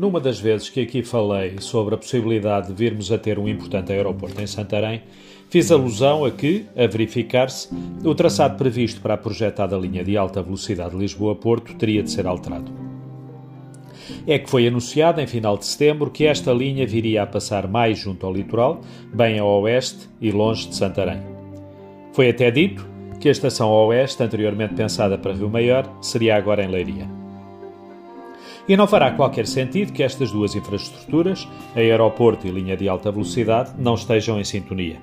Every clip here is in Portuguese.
numa das vezes que aqui falei sobre a possibilidade de virmos a ter um importante aeroporto em Santarém, fiz alusão a que, a verificar-se, o traçado previsto para a projetada linha de alta velocidade Lisboa-Porto teria de ser alterado. É que foi anunciado em final de setembro que esta linha viria a passar mais junto ao litoral, bem ao oeste e longe de Santarém. Foi até dito que a estação oeste, anteriormente pensada para Rio Maior, seria agora em Leiria. E não fará qualquer sentido que estas duas infraestruturas, aeroporto e linha de alta velocidade, não estejam em sintonia.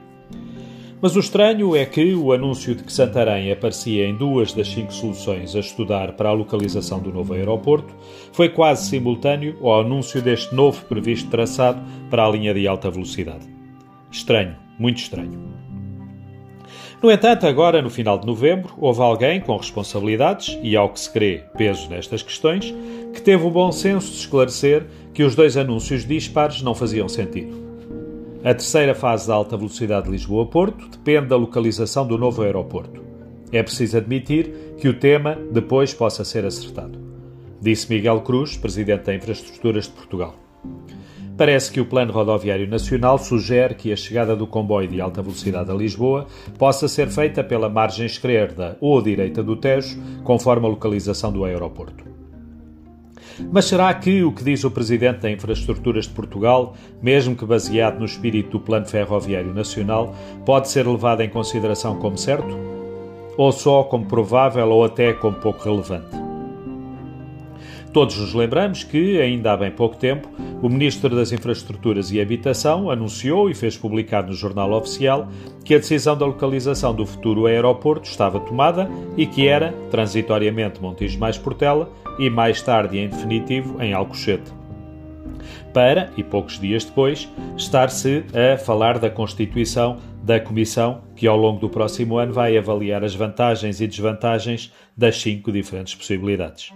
Mas o estranho é que o anúncio de que Santarém aparecia em duas das cinco soluções a estudar para a localização do novo aeroporto foi quase simultâneo ao anúncio deste novo previsto traçado para a linha de alta velocidade. Estranho, muito estranho. No entanto, agora, no final de novembro, houve alguém com responsabilidades e, ao que se crê, peso nestas questões, que teve o bom senso de esclarecer que os dois anúncios dispares não faziam sentido. A terceira fase da alta velocidade de Lisboa-Porto depende da localização do novo aeroporto. É preciso admitir que o tema depois possa ser acertado. Disse Miguel Cruz, presidente da Infraestruturas de Portugal. Parece que o Plano Rodoviário Nacional sugere que a chegada do comboio de alta velocidade a Lisboa possa ser feita pela margem esquerda ou direita do Tejo, conforme a localização do aeroporto. Mas será que o que diz o Presidente da Infraestruturas de Portugal, mesmo que baseado no espírito do Plano Ferroviário Nacional, pode ser levado em consideração como certo? Ou só como provável ou até como pouco relevante? Todos nos lembramos que, ainda há bem pouco tempo, o Ministro das Infraestruturas e Habitação anunciou e fez publicar no Jornal Oficial que a decisão da localização do futuro aeroporto estava tomada e que era, transitoriamente, Montijo mais Portela e mais tarde, em definitivo, em Alcochete. Para, e poucos dias depois, estar-se a falar da constituição da Comissão que, ao longo do próximo ano, vai avaliar as vantagens e desvantagens das cinco diferentes possibilidades.